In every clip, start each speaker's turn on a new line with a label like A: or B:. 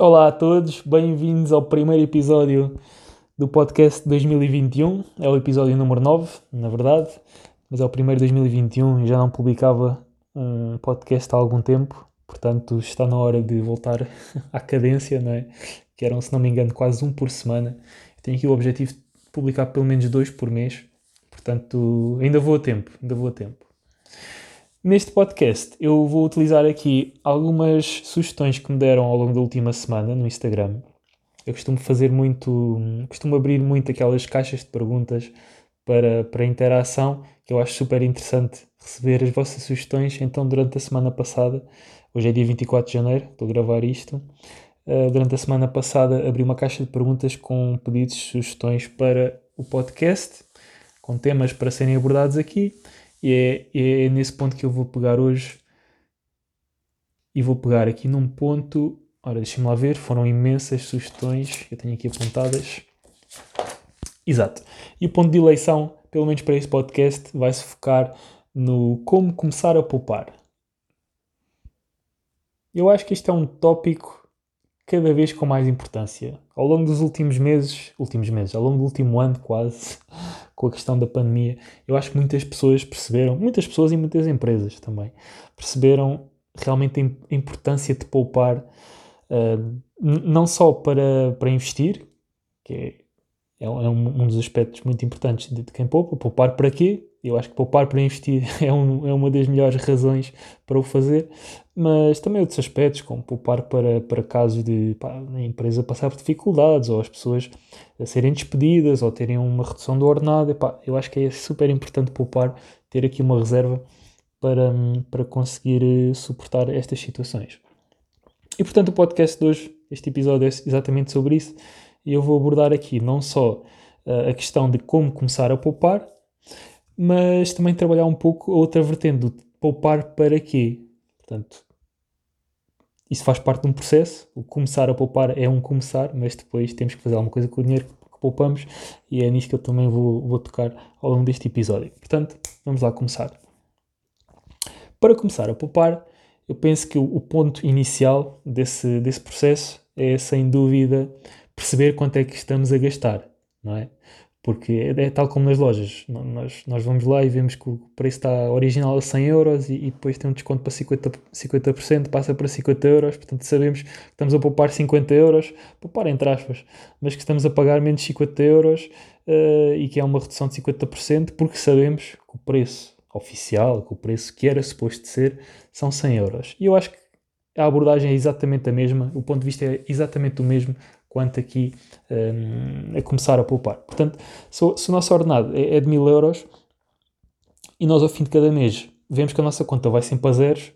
A: Olá a todos, bem-vindos ao primeiro episódio do podcast 2021. É o episódio número 9, na verdade, mas é o primeiro de 2021 e já não publicava um podcast há algum tempo, portanto está na hora de voltar à cadência, não é? Que eram, se não me engano, quase um por semana. Tenho aqui o objetivo de publicar pelo menos dois por mês, portanto ainda vou a tempo, ainda vou a tempo. Neste podcast eu vou utilizar aqui algumas sugestões que me deram ao longo da última semana no Instagram. Eu costumo fazer muito, costumo abrir muito aquelas caixas de perguntas para, para interação, que eu acho super interessante receber as vossas sugestões. Então, durante a semana passada, hoje é dia 24 de janeiro, estou a gravar isto. Uh, durante a semana passada abri uma caixa de perguntas com pedidos, sugestões para o podcast, com temas para serem abordados aqui. E é, é nesse ponto que eu vou pegar hoje. E vou pegar aqui num ponto. Ora, deixem-me lá ver. Foram imensas sugestões. Eu tenho aqui apontadas. Exato. E o ponto de eleição, pelo menos para este podcast, vai se focar no como começar a poupar. Eu acho que este é um tópico cada vez com mais importância. Ao longo dos últimos meses, últimos meses, ao longo do último ano quase, com a questão da pandemia, eu acho que muitas pessoas perceberam, muitas pessoas e muitas empresas também, perceberam realmente a importância de poupar, uh, não só para, para investir, que é, é um, um dos aspectos muito importantes de quem poupa, poupar para quê? Eu acho que poupar para investir é, um, é uma das melhores razões para o fazer, mas também outros aspectos, como poupar para, para casos de pá, a empresa passar por dificuldades ou as pessoas serem despedidas ou terem uma redução do ordenado. Epá, eu acho que é super importante poupar, ter aqui uma reserva para, para conseguir eh, suportar estas situações. E portanto, o podcast de hoje, este episódio é exatamente sobre isso, e eu vou abordar aqui não só uh, a questão de como começar a poupar, mas também trabalhar um pouco a outra vertente do poupar para quê. Portanto, isso faz parte de um processo. O começar a poupar é um começar, mas depois temos que fazer alguma coisa com o dinheiro que poupamos e é nisso que eu também vou, vou tocar ao longo deste episódio. Portanto, vamos lá começar. Para começar a poupar, eu penso que o, o ponto inicial desse, desse processo é, sem dúvida, perceber quanto é que estamos a gastar, não é? Porque é, é, tal como nas lojas, nós, nós vamos lá e vemos que o preço está original a 100 euros e, e depois tem um desconto para 50%, 50%, passa para 50 euros, portanto sabemos que estamos a poupar 50 euros, poupar entre aspas, mas que estamos a pagar menos 50 euros uh, e que é uma redução de 50% porque sabemos que o preço oficial, que o preço que era suposto ser, são 100 euros. E eu acho que a abordagem é exatamente a mesma, o ponto de vista é exatamente o mesmo quanto aqui um, a começar a poupar. Portanto, se, se o nosso ordenado é, é de mil euros e nós ao fim de cada mês vemos que a nossa conta vai sempre a zeros,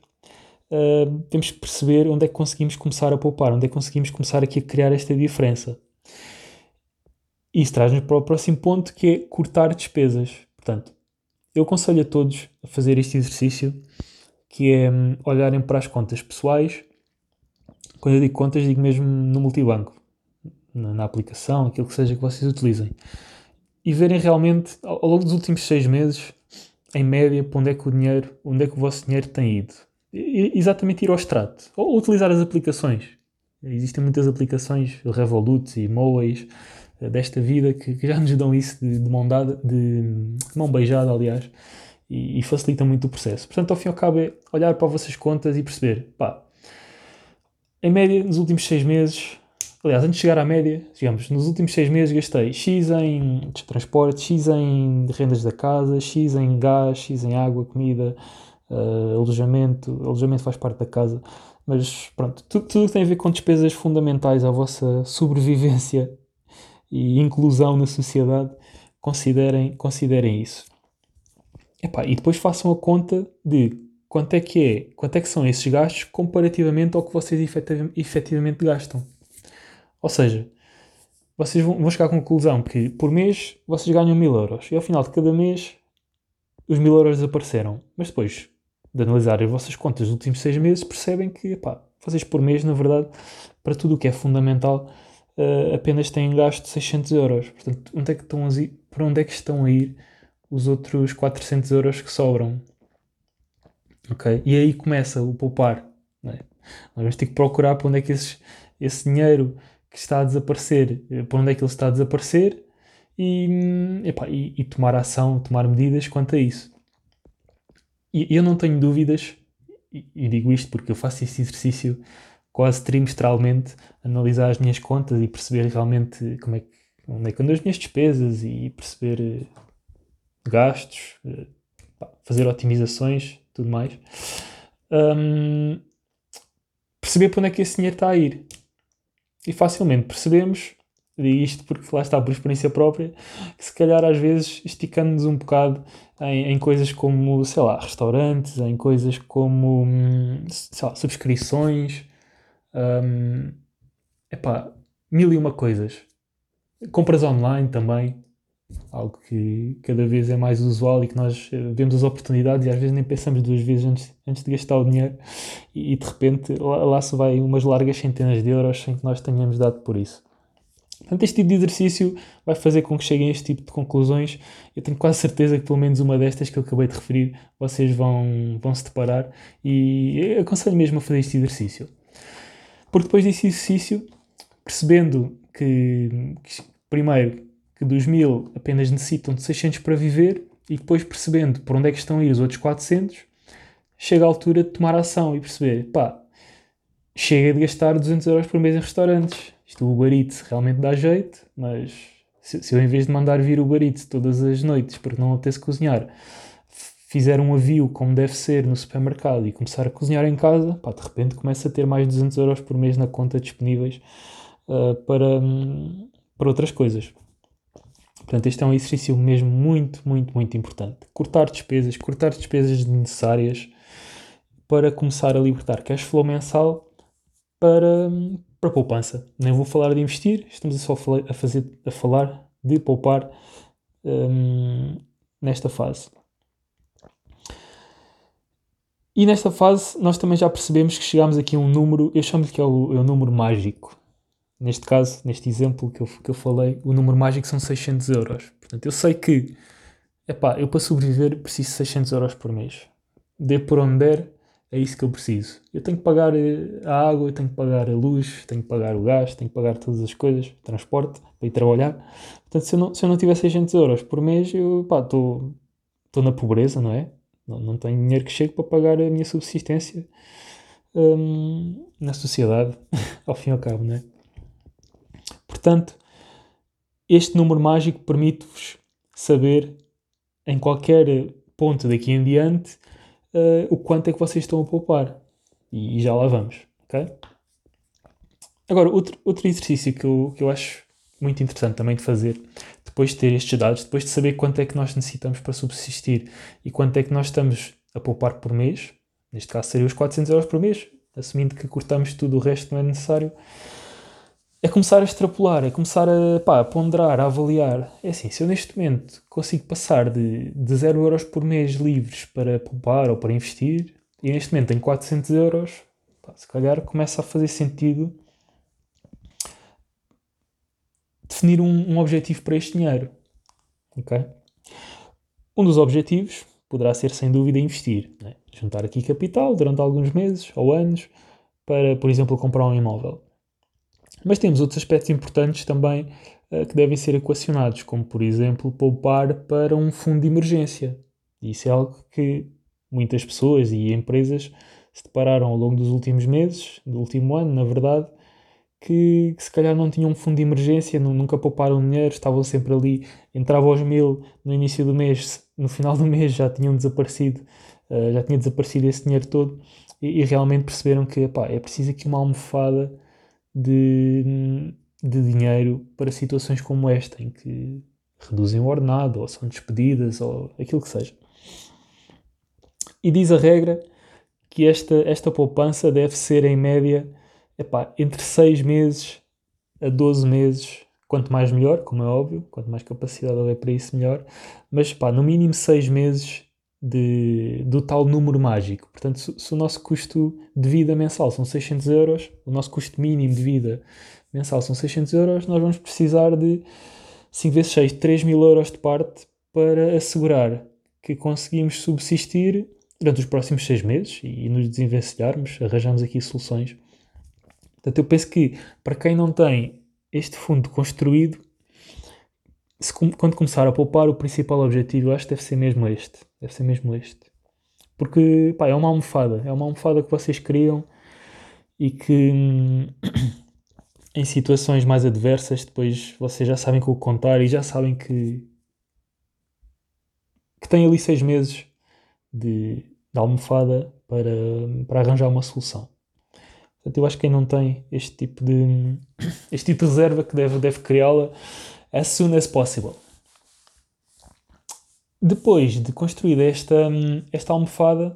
A: uh, temos que perceber onde é que conseguimos começar a poupar, onde é que conseguimos começar aqui a criar esta diferença. Isso traz-nos para o próximo ponto que é cortar despesas. Portanto, eu aconselho a todos a fazer este exercício que é um, olharem para as contas pessoais. Quando eu digo contas, digo mesmo no multibanco na, na, aplicação, aquilo que seja que vocês utilizem, e verem realmente ao, ao, longo dos últimos seis meses, em média, para onde é que o dinheiro, onde é que o vosso dinheiro tem ido. E, exatamente ir ao extrato. Ou, ou, utilizar as aplicações. Existem muitas aplicações, Revolut e Moways, eh, desta vida, que, que, já nos dão isso de, de mão dada, de, de mão beijada, aliás, e, e facilitam muito o processo. Portanto, ao fim e ao cabo, é olhar para as vossas contas e perceber, pá, em média, nos últimos seis meses, Aliás, antes de chegar à média, digamos, nos últimos seis meses gastei X em transporte, X em rendas da casa, X em gás, X em água, comida, uh, alojamento. Alojamento faz parte da casa. Mas pronto, tudo, tudo tem a ver com despesas fundamentais à vossa sobrevivência e inclusão na sociedade. Considerem, considerem isso. Epá, e depois façam a conta de quanto é que é, quanto é que são esses gastos comparativamente ao que vocês efetivamente gastam. Ou seja, vocês vão, chegar à conclusão que por mês vocês ganham mil euros e ao final de cada mês os mil euros desapareceram. Mas depois de analisar as vossas contas dos últimos seis meses, percebem que epá, vocês por mês, na verdade, para tudo o que é fundamental, uh, apenas têm gasto 600 euros. Portanto, onde é que estão a ir, para onde é que estão a ir os outros 400 euros que sobram? Ok? E aí começa o poupar. É? Nós vamos ter que procurar para onde é que esses esse dinheiro que está a desaparecer, uh, para onde é que ele está a desaparecer e, hum, epá, e, e tomar ação, tomar medidas quanto a isso. E eu não tenho dúvidas, e, e digo isto porque eu faço este exercício quase trimestralmente, analisar as minhas contas e perceber realmente como é que, onde é que andam as minhas despesas e perceber uh, gastos, uh, fazer otimizações, tudo mais. Um, perceber para onde é que esse dinheiro está a ir. E facilmente percebemos, digo isto porque lá está por experiência própria, que se calhar às vezes esticando-nos um bocado em, em, coisas como, sei lá, restaurantes, em coisas como, hum, sei lá, subscrições, um, epá, mil e uma coisas. Compras online também, algo que cada vez é mais usual e que nós eh, vemos as oportunidades e às vezes nem pensamos duas vezes antes, antes de gastar o dinheiro e, de repente lá, lá, se vai umas largas centenas de euros sem que nós tenhamos dado por isso. Portanto, este tipo de exercício vai fazer com que cheguem a este tipo de conclusões. Eu tenho quase certeza que pelo menos uma destas que eu acabei de referir vocês vão, vão se deparar e aconselho mesmo a fazer este exercício. Porque depois desse exercício, percebendo que, que primeiro que dos mil apenas necessitam de 600 para viver e depois percebendo por onde é que estão a ir os outros 400, chega a altura de tomar ação e perceber, pá, chega de gastar 200 euros por mês em restaurantes. Isto o Uber realmente dá jeito, mas se, se eu em vez de mandar vir o Uber todas as noites porque não apetece cozinhar, fizer um avio como deve ser no supermercado e começar a cozinhar em casa, pá, de repente começa a ter mais de 200 euros por mês na conta disponíveis uh, para, um, para outras coisas. Portanto, este é um exercício mesmo muito, muito, muito importante. Cortar despesas, cortar despesas desnecessárias para começar a libertar cash flow mensal para, para poupança. Nem vou falar de investir, estamos só a, fazer, a falar de poupar um, nesta fase. E nesta fase nós também já percebemos que chegamos aqui a um número, eu chamo-lhe que é o, é o número mágico neste caso, neste exemplo que eu, que eu falei, o número mágico são 600 euros. Portanto, eu sei que, epá, eu para sobreviver preciso de 600 euros por mês. Dê por onde der, é isso que eu preciso. Eu tenho que pagar eh, a água, eu tenho que pagar a luz, tenho que pagar o gás, tenho que pagar todas as coisas, transporte, para ir trabalhar. Portanto, se eu não, se eu não tiver 600 euros por mês, eu estou na pobreza, não é? Não, não tenho dinheiro que chegue para pagar a minha subsistência hum, na sociedade, ao fim e ao cabo, não é? Portanto, este número mágico permite-vos saber em qualquer ponto daqui em diante uh, o quanto é que vocês estão a poupar. E, e já lá vamos? Agora, outro, outro exercício que eu, que eu acho muito interessante também de fazer, depois de ter estes dados, depois de saber quanto é que nós necessitamos para subsistir e quanto é que nós estamos a poupar por mês, neste caso seria os 400 euros por mês, assumindo que cortamos tudo o resto não é necessário, é começar a extrapolar, é começar a, pá, a ponderar, a avaliar. É assim, se eu neste momento consigo passar de, de 0 euros por mês livres para poupar ou para investir, e neste momento tenho 400 euros, pá, se calhar começa a fazer sentido definir um, um objetivo para este dinheiro. ok? Um dos objetivos poderá ser, sem dúvida, investir. Né? Juntar aqui capital durante alguns meses ou anos para, por exemplo, comprar um imóvel. Mas temos outros aspectos importantes também uh, que devem ser equacionados, como por exemplo poupar para um fundo de emergência. Isso é algo que muitas pessoas e empresas se depararam ao longo dos últimos meses, do último ano, na verdade, que, que, se calhar não tinham um fundo de emergência, nunca pouparam dinheiro, estavam sempre ali, entravam aos mil no início do mês, no final do mês já tinham desaparecido, uh, já tinha desaparecido esse dinheiro todo e, e realmente perceberam que epá, é preciso aqui uma almofada de, de dinheiro para situações como esta, em que reduzem o ordenado, ou são despedidas, ou aquilo que seja. E diz a regra que esta, esta poupança deve ser, em média, epá, entre 6 meses a 12 meses, quanto mais melhor, como é óbvio, quanto mais capacidade houver para isso, melhor, mas pá, no mínimo 6 meses de, do tal número mágico. Portanto, se, se, o nosso custo de vida mensal são 600 euros, o nosso custo mínimo de vida mensal são 600 euros, nós vamos precisar de 5 vezes 6, 3 mil euros de parte para assegurar que conseguimos subsistir durante os próximos 6 meses e, e nos desenvencilharmos, arranjamos aqui soluções Portanto, eu penso que para quem não tem este fundo construído, se, quando começar a poupar, o principal objetivo eu acho que deve ser mesmo este. Deve ser mesmo este. Porque pá, é uma almofada. É uma almofada que vocês criam e que hum, em situações mais adversas depois vocês já sabem com o contar e já sabem que, que têm ali seis meses de, de almofada para, para arranjar uma solução. Portanto, eu acho que quem não tem este tipo de, este tipo de reserva que deve, deve criá-la as soon as possible. Depois de construída esta, esta almofada,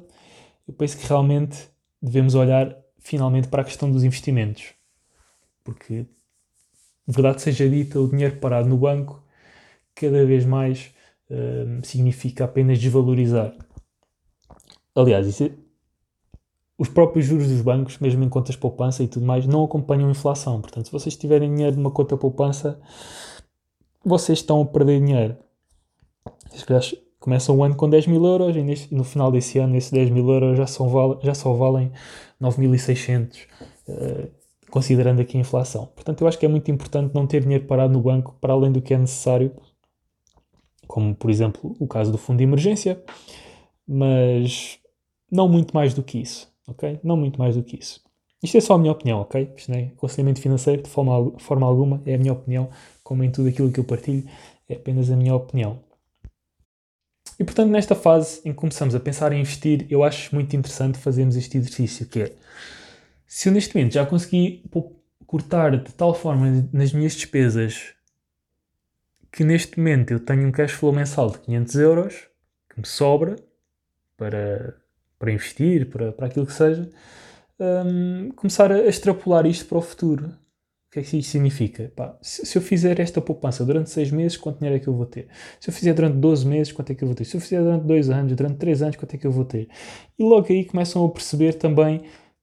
A: eu penso que realmente devemos olhar finalmente para a questão dos investimentos. Porque, verdade seja dita, o dinheiro parado no banco cada vez mais uh, significa apenas desvalorizar. Aliás, isso, é, os próprios juros dos bancos, mesmo em contas poupança e tudo mais, não acompanham a inflação. Portanto, se vocês tiverem dinheiro numa conta poupança, vocês estão a perder dinheiro. Vocês começam o ano com 10 mil euros e no final desse ano esses 10 mil euros já, são, já só valem 9.600, uh, considerando aqui a inflação. Portanto, eu acho que é muito importante não ter dinheiro parado no banco para além do que é necessário, como por exemplo o caso do fundo de emergência, mas não muito mais do que isso, ok? Não muito mais do que isso. Isto é só a minha opinião, ok? Isto não é aconselhamento financeiro de forma, forma alguma, é a minha opinião, como em tudo aquilo que eu partilho, é apenas a minha opinião. E portanto, nesta fase em que começamos a pensar em investir, eu acho muito interessante fazermos este exercício, que é, se eu neste momento já consegui cortar de tal forma nas minhas despesas que neste momento eu tenho um cash flow mensal de 500 euros, que me sobra para, para investir, para, para aquilo que seja, um, começar a extrapolar isto para o futuro. O que é que isto significa? Pá, se, se, eu fizer esta poupança durante 6 meses, quanto dinheiro é que eu vou ter? Se eu fizer durante 12 meses, quanto é que eu vou ter? Se eu fizer durante 2 anos, durante 3 anos, quanto é que eu vou ter? E logo aí começam a perceber também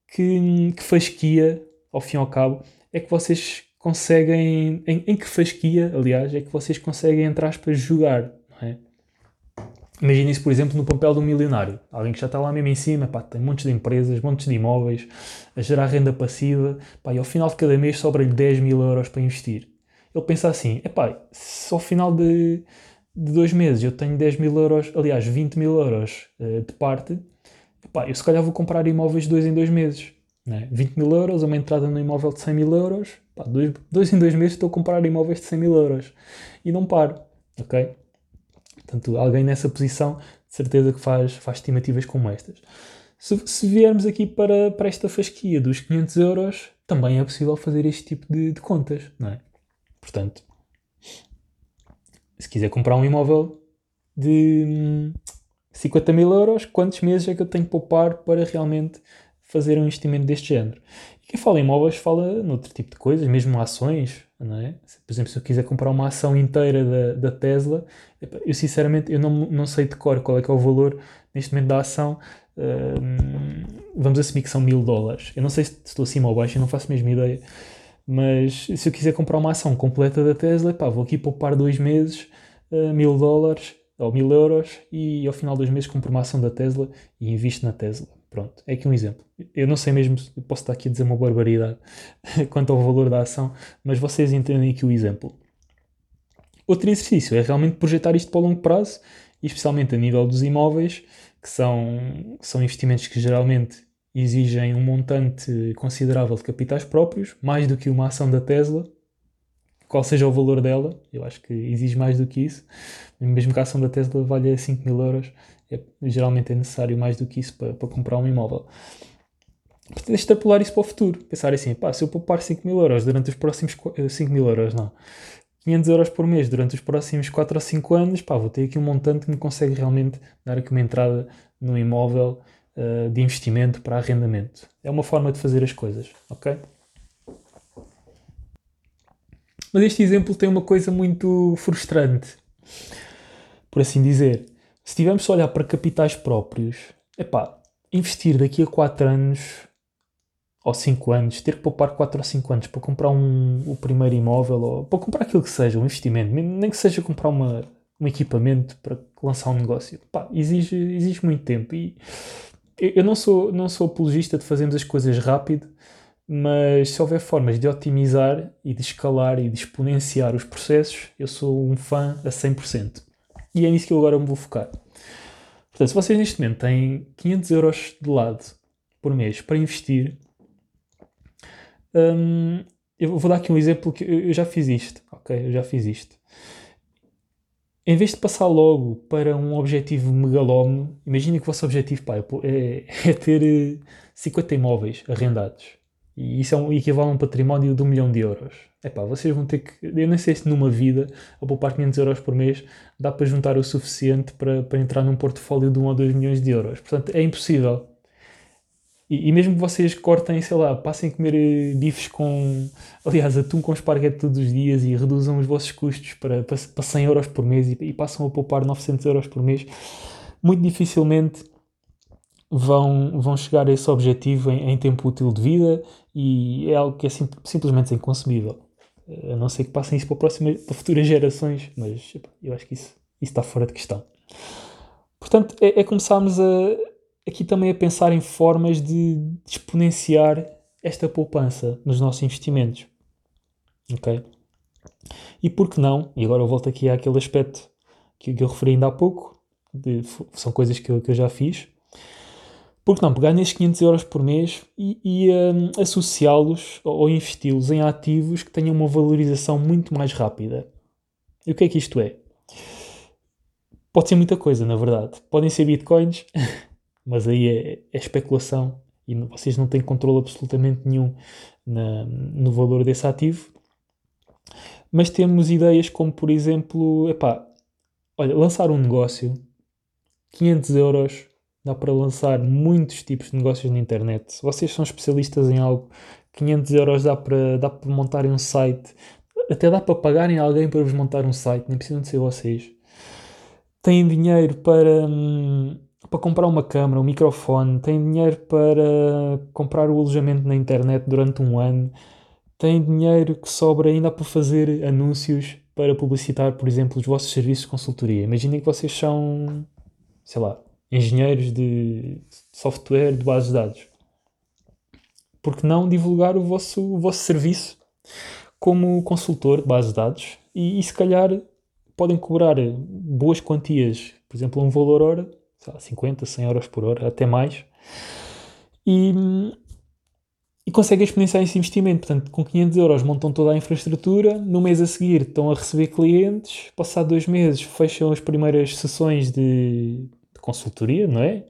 A: que, que fasquia, ao fim e ao cabo, é que vocês conseguem. Em, em que fasquia, aliás, é que vocês conseguem, entre aspas, jogar. Não é? Imagina isso, por exemplo, no papel de um milionário. Alguém que já está lá mesmo em cima, pá, tem montes de empresas, montes de imóveis, a gerar renda passiva, pá, e ao final de cada mês sobra-lhe 10 mil euros para investir. Ele pensa assim, é se ao final de, de dois meses eu tenho 10 mil euros, aliás, 20 mil euros uh, de parte, epá, eu se calhar vou comprar imóveis de dois em dois meses. Né? 20 mil euros, uma entrada no imóvel de 100 mil euros, pá, dois, dois em dois meses estou a comprar imóveis de 100 mil euros. E não paro, ok? Portanto, alguém nessa posição, de certeza que faz, faz estimativas como estas. Se, se viermos aqui para, para esta fasquia dos 500 euros, também é possível fazer este tipo de, de contas, não é? Portanto, se quiser comprar um imóvel de 50 mil euros, quantos meses é que eu tenho que poupar para realmente fazer um investimento deste género? E quem fala em imóveis fala noutro tipo de coisas, mesmo ações, não é? Por exemplo, se eu quiser comprar uma ação inteira da, da Tesla, eu sinceramente eu não, não sei de cor qual é que é o valor neste momento da ação. Uh, vamos assumir que são mil dólares. Eu não sei se estou acima ou baixo, eu não faço a mesma ideia. Mas se eu quiser comprar uma ação completa da Tesla, pá, vou aqui poupar dois meses, uh, mil dólares ou mil euros e ao final dos meses compro uma ação da Tesla e invisto na Tesla. Pronto, é aqui um exemplo. Eu não sei mesmo, posso estar aqui a dizer uma barbaridade quanto ao valor da ação, mas vocês entendem aqui o exemplo. Outro exercício é realmente projetar isto para o longo prazo, especialmente a nível dos imóveis, que são, são investimentos que geralmente exigem um montante considerável de capitais próprios, mais do que uma ação da Tesla, qual seja o valor dela, eu acho que exige mais do que isso. Mesmo que a ação da Tesla valha 5 mil euros, é, geralmente é necessário mais do que isso para, para comprar um imóvel. Portanto, extrapolar isso para o futuro. Pensar assim, pá, se eu poupar 5 mil euros durante os próximos... 5 eh, mil euros, não. 500 euros por mês durante os próximos 4 ou 5 anos, pá, vou ter aqui um montante que me consegue realmente dar aqui uma entrada no imóvel uh, de investimento para arrendamento. É uma forma de fazer as coisas, ok? Mas este exemplo tem uma coisa muito frustrante, por assim dizer. Se tivermos a olhar para capitais próprios, epá, investir daqui a 4 anos ou 5 anos, ter que poupar 4 ou 5 anos para comprar um, o primeiro imóvel ou para comprar aquilo que seja, um investimento, nem que seja comprar uma, um equipamento para lançar um negócio, epá, exige, exige muito tempo. E eu não sou, não sou apologista de fazermos as coisas rápido, mas se houver formas de otimizar e de escalar e de exponenciar os processos, eu sou um fã a 100%. E é nisso que eu agora me vou focar. Portanto, se vocês neste momento têm 500 euros de lado por mês para investir, hum, eu vou dar aqui um exemplo que eu já fiz isto, ok? Eu já fiz isto. Em vez de passar logo para um objetivo megalómano, imaginem que o vosso objetivo pá, é, é ter 50 eh, imóveis arrendados. E isso é um, equivale a um património de um milhão de euros. Epá, vocês vão ter que. Eu nem sei se numa vida, a poupar 500 euros por mês, dá para juntar o suficiente para, para entrar num portfólio de 1 ou 2 milhões de euros. Portanto, é impossível. E, e, mesmo que vocês cortem, sei lá, passem a comer eh, bifes com. Aliás, atum com esparguete todos os dias e reduzam os vossos custos para, para, para 100 euros por mês e, e passam a poupar 900 euros por mês, muito dificilmente vão, vão chegar a esse objetivo em, em tempo útil de vida e é algo que é sim, simplesmente inconsumível. A não ser que passem isso para, próxima, para futuras gerações, mas eu acho que isso, isso está fora de questão. Portanto, é, é começarmos a, aqui também a pensar em formas de, de exponenciar esta poupança nos nossos investimentos. Ok? E por que não? E agora eu volto aqui àquele aspecto que, que eu referi ainda há pouco, de, são coisas que eu, que eu já fiz, porque não pegar nestes 500 euros por mês e, e um, associá-los ou investi-los em ativos que tenham uma valorização muito mais rápida? E o que é que isto é? Pode ser muita coisa, na verdade. Podem ser bitcoins, mas aí é, é especulação e vocês não têm controle absolutamente nenhum na, no valor desse ativo. Mas temos ideias como, por exemplo, epá, olha, lançar um negócio, 500 euros dá para lançar muitos tipos de negócios na internet. Se vocês são especialistas em algo, 500 euros dá para, dá para montarem um site, até dá para pagarem alguém para vos montar um site, nem precisam de ser vocês. Têm dinheiro para, hum, para comprar uma câmera, um microfone, têm dinheiro para comprar o alojamento na internet durante um ano, têm dinheiro que sobra ainda para fazer anúncios para publicitar, por exemplo, os vossos serviços de consultoria. Imaginem que vocês são, sei lá, engenheiros de software de bases de dados. Por que não divulgar o vosso, o vosso serviço como consultor de bases de dados e, e se calhar podem cobrar boas quantias, por exemplo, um valor hora, 50, 100 euros por hora, até mais, e, e conseguem exponenciar esse investimento. Portanto, com 500 euros montam toda a infraestrutura, no mês a seguir estão a receber clientes, passado dois meses fecham as primeiras sessões de, consultoria, não é?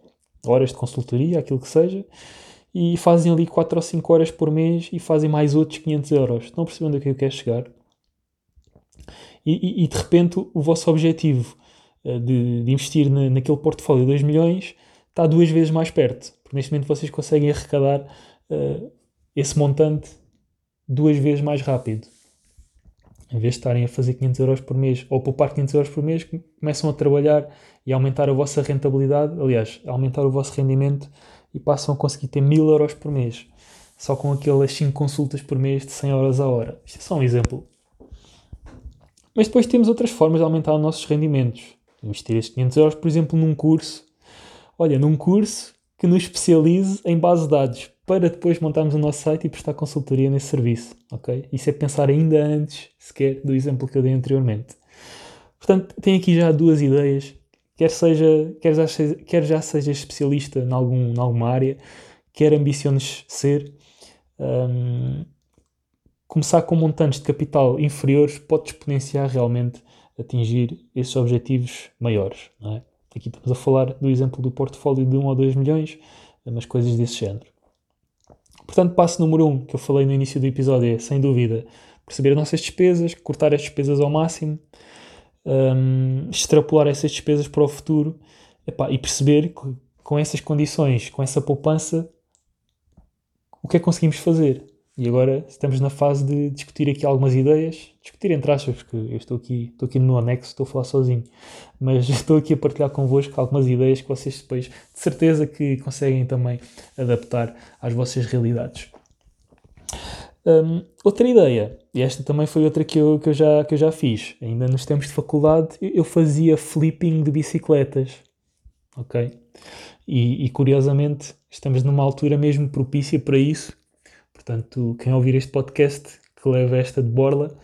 A: Horas de consultoria, aquilo que seja, e fazem ali 4 ou 5 horas por mês e fazem mais outros 500 euros. Estão percebendo a que eu quero chegar? E, e, e, de repente o vosso objetivo uh, de, de, investir na, naquele portfólio de 2 milhões está duas vezes mais perto, porque neste momento vocês conseguem arrecadar uh, esse montante duas vezes mais rápido em vez de estarem a fazer 500 euros por mês ou poupar 500 euros por mês, começam a trabalhar e aumentar a vossa rentabilidade, aliás, aumentar o vosso rendimento e passam a conseguir ter 1000 euros por mês, só com aquelas 5 consultas por mês de 100 horas a hora. Isto é só um exemplo. Mas depois temos outras formas de aumentar os nossos rendimentos. Investir estes 500 euros, por exemplo, num curso. Olha, num curso que nos especialize em base de dados para depois montarmos o nosso site e prestar consultoria nesse serviço, ok? Isso é pensar ainda antes, sequer, do exemplo que eu dei anteriormente. Portanto, tenho aqui já duas ideias, quer, seja, quer, já, seja, quer já seja especialista em, algum, em alguma área, quer ambiciones ser, um, começar com montantes de capital inferiores pode exponenciar realmente atingir esses objetivos maiores, não é? Aqui estamos a falar do exemplo do portfólio de 1 ou 2 milhões, mas coisas desse género. Portanto, passo número 1 um, que eu falei no início do episódio é, sem dúvida, perceber as nossas despesas, cortar as despesas ao máximo, um, extrapolar essas despesas para o futuro epá, e perceber que com essas condições, com essa poupança, o que é que conseguimos fazer. E agora estamos na fase de discutir aqui algumas ideias, discutir entre aspas, porque eu estou aqui, estou aqui no meu anexo, estou a falar sozinho, mas estou aqui a partilhar convosco algumas ideias que vocês depois de certeza que conseguem também adaptar às vossas realidades. Um, outra ideia, e esta também foi outra que eu, que, eu já, que eu já fiz, ainda nos tempos de faculdade, eu fazia flipping de bicicletas, ok? E, e curiosamente estamos numa altura mesmo propícia para isso, Portanto, quem ouvir este podcast, que leva esta de borla,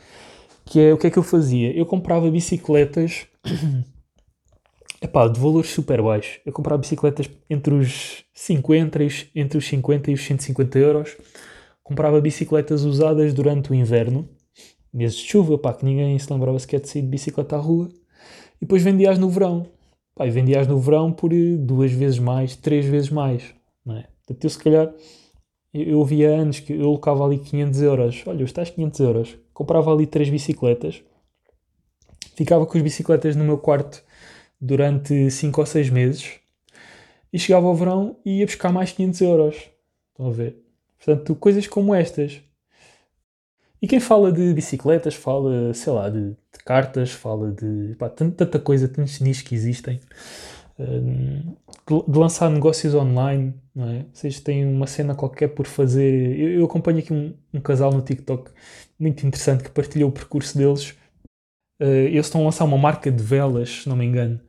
A: que é o que é que eu fazia? Eu comprava bicicletas epá, de valores super baixos. Eu comprava bicicletas entre os 50, entre os 50 e os 150 euros. Comprava bicicletas usadas durante o inverno, meses de chuva, pá, que ninguém se lembrava sequer de sair de bicicleta à rua. E depois vendia-as no verão. Pá, vendia-as no verão por eh, duas vezes mais, três vezes mais. Não é? Portanto, eu se calhar, eu, via anos que eu colocava ali 500 euros. Olha, os tais 500 euros. Comprava ali três bicicletas. Ficava com as bicicletas no meu quarto durante 5 ou 6 meses. E chegava ao verão e ia buscar mais 500 euros. Estão a ver? Portanto, coisas como estas. E quem fala de bicicletas, fala, sei lá, de, de cartas, fala de pá, tanta, tanta coisa, tantos nichos que existem. De, lançar negócios online, não é? Vocês têm uma cena qualquer por fazer. Eu, eu acompanho aqui um, um, casal no TikTok muito interessante que partilhou o percurso deles. Uh, eles estão a lançar uma marca de velas, se não me engano.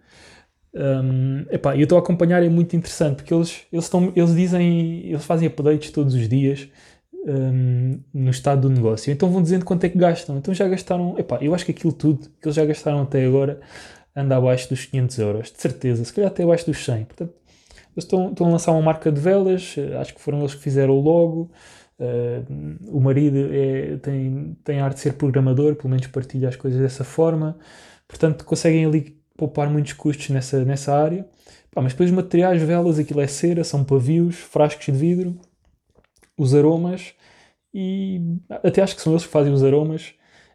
A: Um, epá, eu estou a acompanhar, é muito interessante porque eles, eles, estão, eles dizem, eles fazem updates todos os dias um, no estado do negócio. Então vão dizendo quanto é que gastam. Então já gastaram, epá, eu acho que aquilo tudo que eles já gastaram até agora anda abaixo dos 500 euros, de certeza, se calhar até abaixo dos 100. Portanto, eles estão, estão a lançar uma marca de velas, eh, acho que foram eles que fizeram o logo. Uh, o marido é, tem, tem a arte de ser programador, pelo menos partilha as coisas dessa forma. Portanto, conseguem ali poupar muitos custos nessa, nessa área. Pá, mas depois os materiais, velas, aquilo é cera, são pavios, frascos de vidro, os aromas e até acho que são eles que fazem os aromas.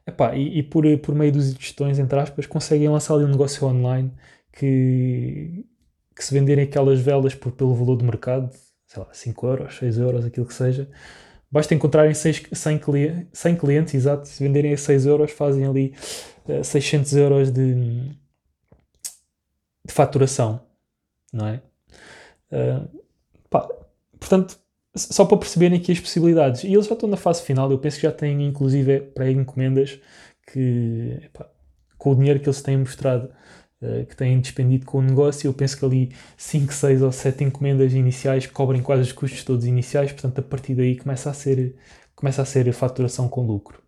A: Epá, e, e por, por meio dos gestões, entre aspas, conseguem lançar ali um negócio online que, que se venderem aquelas velas por, pelo valor do mercado, sei lá, 5 euros, 6 euros, aquilo que seja, basta encontrarem 6, 100, clientes, 100 clientes, exato, se venderem a 6 euros, fazem ali uh, eh, 600 euros de, de faturação, não é? Uh, pá, portanto, só para perceberem aqui as possibilidades. E eles já estão na fase final, eu penso que já têm inclusive pré-encomendas que, epá, com o dinheiro que eles têm mostrado, uh, que têm despendido com o negócio, eu penso que ali 5, 6 ou 7 encomendas iniciais cobrem quase os custos todos iniciais, portanto a partir daí começa a ser, começa a ser a faturação com lucro.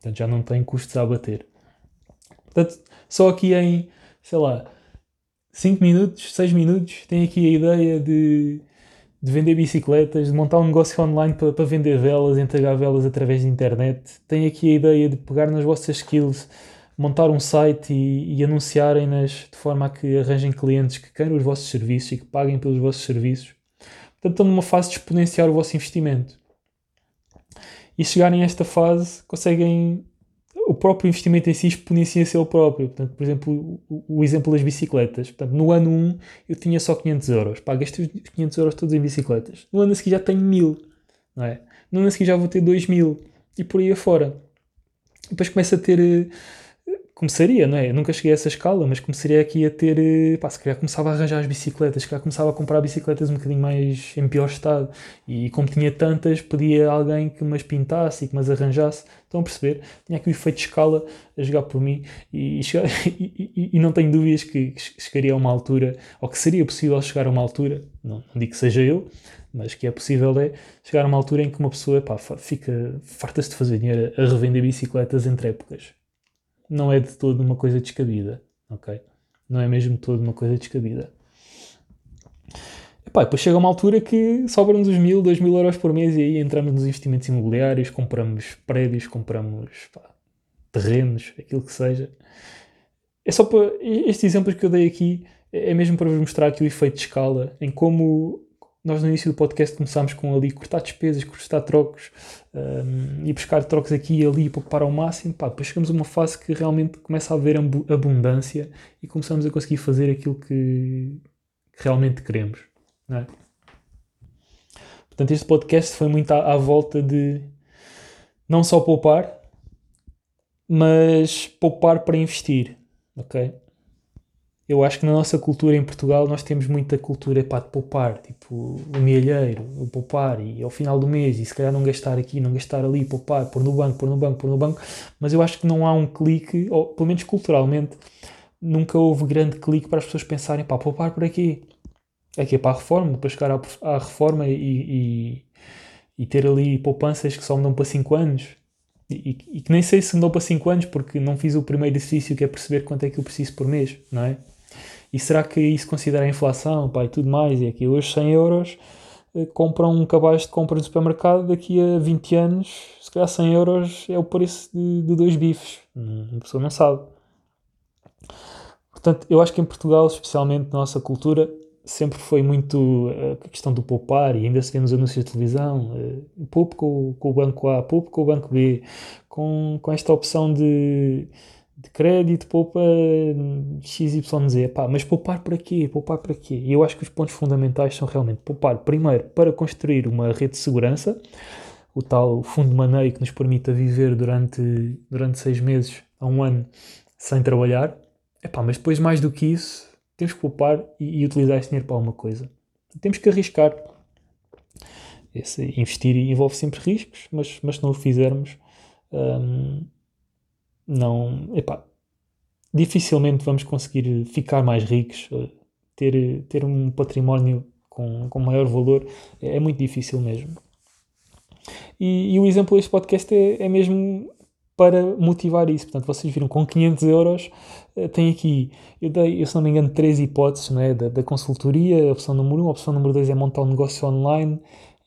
A: Portanto já não tem custos a abater. Portanto, só aqui em, sei lá, 5 minutos, 6 minutos, tem aqui a ideia de, de vender bicicletas, de montar um negócio online para, para vender velas, entregar velas através da internet. Tem aqui a ideia de pegar nas vossas skills, montar um site e, e anunciarem-nas de forma a que arranjem clientes que queiram os vossos serviços e que paguem pelos vossos serviços. Portanto, estão numa fase de exponenciar o vosso investimento. E chegarem a esta fase, conseguem o próprio investimento em si exponencia-se ele próprio. Portanto, por exemplo, o, o, exemplo das bicicletas. Portanto, no ano 1 eu tinha só 500 euros. Pá, gastei os 500 euros todos em bicicletas. No ano a seguir já tenho 1000. Não é? No ano a seguir já vou ter 2000. E por aí afora. Depois começa a ter eh, começaria, não é? Eu nunca cheguei a essa escala, mas começaria aqui a ter, eh, pá, se calhar começava a arranjar as bicicletas, se calhar começava a comprar bicicletas um bocadinho mais em pior estado. E como tinha tantas, pedia a alguém que me as pintasse e que me as arranjasse. Estão a perceber? Tinha aqui o efeito de escala a jogar por mim e, e, e, não tenho dúvidas que chegaria a uma altura, ou que seria possível chegar a uma altura, não, não digo que seja eu, mas que é possível é chegar a uma altura em que uma pessoa pá, fica farta-se de fazer dinheiro a revender bicicletas entre épocas não é de todo uma coisa descabida, ok? Não é mesmo de todo uma coisa descabida. Epá, depois chega uma altura que sobram-nos os mil, dois mil euros por mês e aí entramos nos investimentos imobiliários, compramos prédios, compramos pá, terrenos, aquilo que seja. É só para. Estes exemplos que eu dei aqui é mesmo para vos mostrar aqui o efeito de escala, em como nós no início do podcast começámos com ali cortar despesas, cortar trocos um, e buscar trocos aqui e ali para poupar ao máximo. Pá, depois chegamos a uma fase que realmente começa a haver abundância e começamos a conseguir fazer aquilo que, que realmente queremos. Não é? Portanto, este podcast foi muito à, à volta de não só poupar, mas poupar para investir. Ok? Eu acho que na nossa cultura em Portugal nós temos muita cultura pá, de poupar, tipo o milheiro, o poupar e ao final do mês e se calhar não gastar aqui, não gastar ali, poupar, pôr no banco, pôr no banco, pôr no banco, mas eu acho que não há um clique, ou pelo menos culturalmente, nunca houve grande clique para as pessoas pensarem, pá, poupar por aqui. Que é para a reforma, depois chegar à, à reforma e, e, e ter ali poupanças que só me dão para 5 anos e, e, que nem sei se me dão para 5 anos porque não fiz o primeiro exercício que é perceber quanto é que eu preciso por mês, não é? E será que isso considera a inflação, pá, e tudo mais? E aqui hoje 100 euros eh, compram um cabaz de compra no supermercado, daqui a 20 anos, se calhar 100 euros é o preço de, de dois bifes. Uma pessoa não sabe. Portanto, eu acho que em Portugal, especialmente na nossa cultura, sempre foi muito eh, a questão do poupar e ainda se vê nos anúncios de televisão uh, poupe com, com, o banco A, poupe com o banco B com, com esta opção de, de crédito, poupa XYZ pá, mas poupar para quê? poupar para quê? e eu acho que os pontos fundamentais são realmente poupar primeiro para construir uma rede de segurança o tal fundo de maneio que nos permita viver durante, durante seis meses a um ano sem trabalhar Epá, mas depois mais do que isso temos que poupar e, e utilizar esse dinheiro para alguma coisa. Temos que arriscar. Esse investir envolve sempre riscos, mas, mas se não o fizermos, hum, não. Epá, dificilmente vamos conseguir ficar mais ricos, eh, ter, ter um património com, com maior valor, é, é muito difícil mesmo. E, e, o exemplo deste podcast é, é mesmo para motivar isso. Portanto, vocês viram com 500 euros, eh, tem aqui, eu dei, eu, se não me engano, três hipóteses né, da, da consultoria. A opção número 1, um, a opção número 2 é montar um negócio online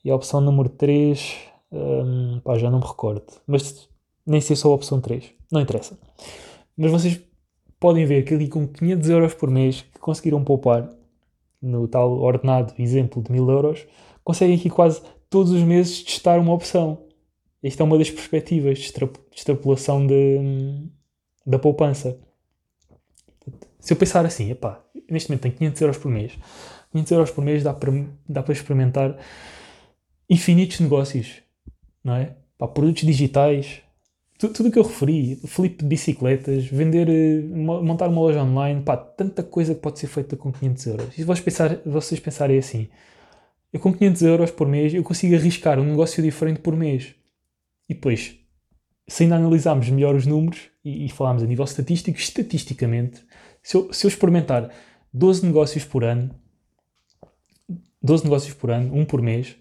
A: e a opção número 3, hum, já não me recordo, mas nem sei só a opção 3, não interessa. Mas vocês podem ver que ali com 500 euros por mês que conseguiram poupar no tal ordenado exemplo de 1000 euros, conseguem aqui quase todos os meses testar uma opção. Esta é uma das perspectivas de extrapolação de, da poupança. Se eu pensar assim, epá, neste momento tenho 500 euros por mês, 500 euros por mês dá para, dá para experimentar infinitos negócios, não é? Pá, produtos digitais, tudo o que eu referi, flip de bicicletas, vender, eh, montar uma loja online, pá, tanta coisa que pode ser feita com 500 euros. E vocês, pensar, vocês pensarem assim, eu com 500 euros por mês eu consigo arriscar um negócio diferente por mês. E depois, se ainda analisarmos melhor os números e, e falarmos a nível estatístico, estatisticamente, se eu, se eu experimentar 12 negócios por ano, 12 negócios por ano, um por mês,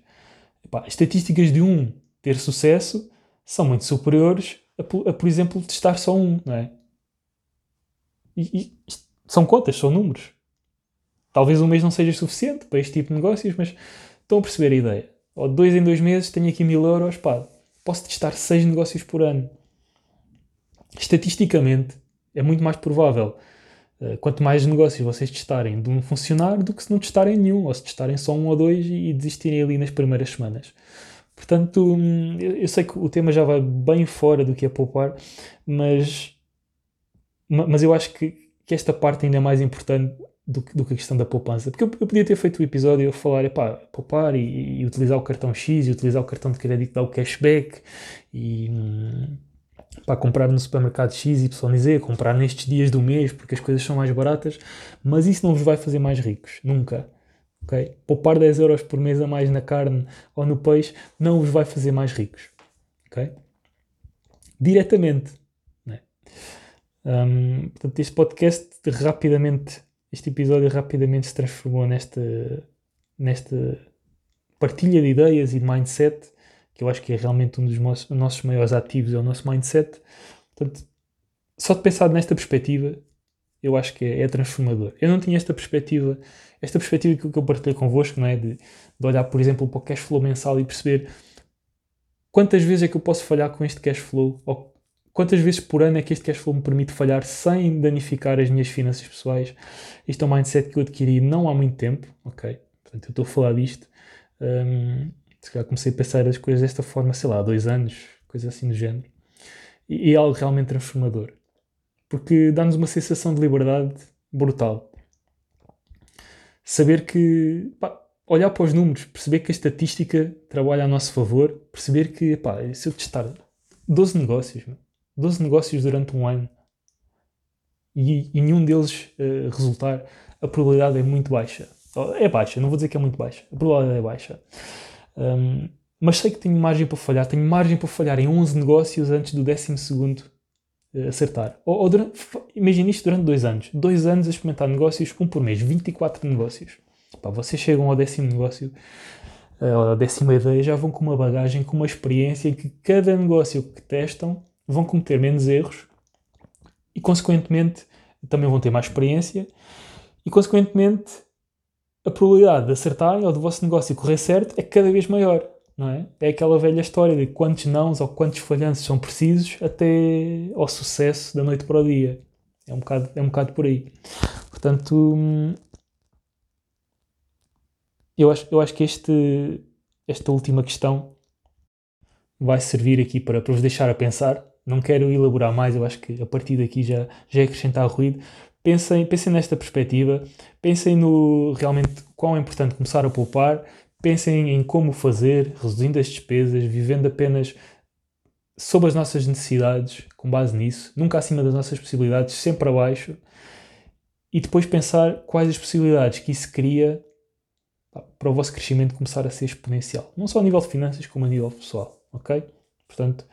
A: epá, estatísticas de um ter sucesso são muito superiores a, a, por exemplo, testar só um, não é? E, e são contas, são números. Talvez um mês não seja suficiente para este tipo de negócios, mas estão a perceber a ideia. Ou dois em dois meses tenho aqui mil euros, pá, posso testar 6 negócios por ano. Estatisticamente, é muito mais provável, uh, quanto mais negócios vocês testarem de um funcionar, do que se não testarem nenhum, ou se testarem só um ou dois e desistirem ali nas primeiras semanas. Portanto, hum, eu, sei que o tema já vai bem fora do que é poupar, mas, mas eu acho que, que esta parte ainda é mais importante do, do que a questão da poupança. Porque eu, eu podia ter feito o episódio a falar, epá, poupar e, e, utilizar o cartão X e utilizar o cartão de crédito dar o cashback e hum, para comprar no supermercado X, Y, Z, comprar nestes dias do mês porque as coisas são mais baratas, mas isso não vos vai fazer mais ricos, nunca. Okay? Poupar 10 euros por mês a mais na carne ou no peixe não vos vai fazer mais ricos. Okay? Diretamente. Né? Um, portanto, este podcast rapidamente este episódio rapidamente se transformou nesta, nesta partilha de ideias e de mindset, que eu acho que é realmente um dos nossos, nossos maiores ativos, é o nosso mindset. Portanto, só de pensar nesta perspectiva, eu acho que é, é transformador. Eu não tinha esta perspectiva, esta perspectiva que, eu partilhei convosco, não é? De, de olhar, por exemplo, para o cash flow mensal e perceber quantas vezes é que eu posso falhar com este cash flow, ou Quantas vezes por ano é que este cash flow me permite falhar sem danificar as minhas finanças pessoais? Isto é um mindset que eu adquiri não há muito tempo, ok? Portanto, eu estou a falar disto. Um, se calhar comecei a pensar as coisas desta forma, sei lá, há dois anos, coisa assim do género. E, e é algo realmente transformador. Porque dá-nos uma sensação de liberdade brutal. Saber que, pá, olhar para os números, perceber que a estatística trabalha a nosso favor, perceber que, pá, se eu testar 12 negócios, 12 negócios durante um ano e, e nenhum deles uh, resultar, a probabilidade é muito baixa. É baixa, não vou dizer que é muito baixa, a probabilidade é baixa. Um, mas sei que tenho margem para falhar, tenho margem para falhar em 11 negócios antes do 12 segundo uh, acertar. Ou, ou imagine isto durante dois anos. Dois anos a experimentar negócios, um por mês, 24 negócios. Pá, vocês chegam ao décimo negócio a décima ideia, já vão com uma bagagem, com uma experiência em que cada negócio que testam vão cometer menos erros e, consequentemente, também vão ter mais experiência e, consequentemente, a probabilidade de acertarem ou do vosso negócio correr certo é cada vez maior. Não é? é aquela velha história de quantos nãos ou quantos falhanços são precisos até ao sucesso da noite para o dia. É um bocado, é um bocado por aí. Portanto, hum, eu acho, eu acho que este, esta última questão vai servir aqui para, para vos deixar a pensar. Não quero elaborar mais, eu acho que a partir daqui já, já é acrescentar ruído. Pensem, pensem nesta perspectiva, pensem no realmente quão é importante começar a poupar, pensem em como fazer, reduzindo as despesas, vivendo apenas sobre as nossas necessidades, com base nisso, nunca acima das nossas possibilidades, sempre abaixo, e depois pensar quais as possibilidades que isso cria para o vosso crescimento começar a ser exponencial. Não só a nível de finanças, como a nível pessoal, ok? Portanto,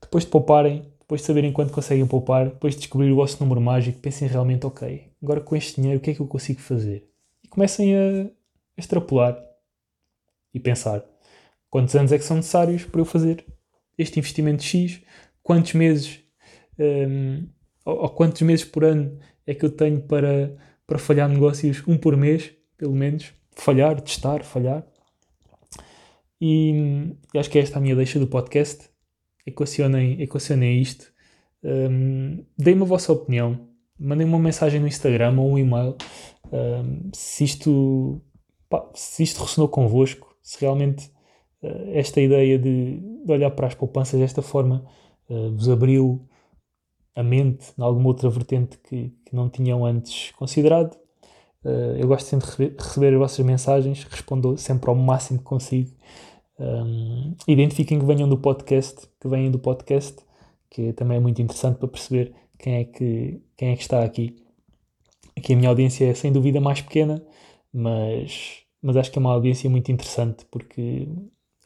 A: depois de pouparem, depois de saberem quanto conseguem poupar, depois de descobrir o vosso número mágico, pensem realmente, ok, agora com este dinheiro o que é que eu consigo fazer? E comecem a extrapolar e pensar quantos anos é que são necessários para eu fazer este investimento X, quantos meses um, ou, ou, quantos meses por ano é que eu tenho para, para falhar negócios, um por mês, pelo menos, falhar, testar, falhar. E, e acho que é esta a minha deixa do podcast. Equacionem, equacionem isto. Um, Deem-me a vossa opinião. Mandem uma mensagem no Instagram ou um e-mail um, se, isto, pá, se isto ressonou convosco, se realmente uh, esta ideia de, de, olhar para as poupanças desta forma uh, vos abriu a mente em alguma outra vertente que, que não tinham antes considerado. Uh, eu gosto sempre de receber as vossas mensagens, respondo sempre ao máximo que consigo. Um, identifiquem que venham do podcast, que venham do podcast, que também é muito interessante para perceber quem é que, quem é que está aqui. Aqui a minha audiência é sem dúvida mais pequena, mas, mas acho que é uma audiência muito interessante porque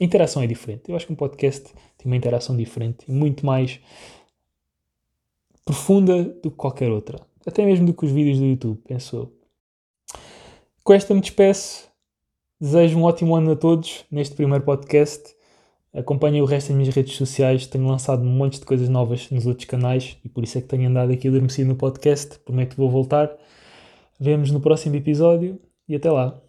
A: a interação é diferente. Eu acho que um podcast tem uma interação diferente e muito mais profunda do que qualquer outra. Até mesmo do que os vídeos do YouTube, penso eu. Com esta me despeço. Desejo um ótimo ano a todos neste primeiro podcast. Acompanhem o resto das minhas redes sociais. Tenho lançado um monte de coisas novas nos outros canais e por isso é que tenho andado aqui adormecido no podcast. Prometo que vou voltar. Vemos no próximo episódio e até lá.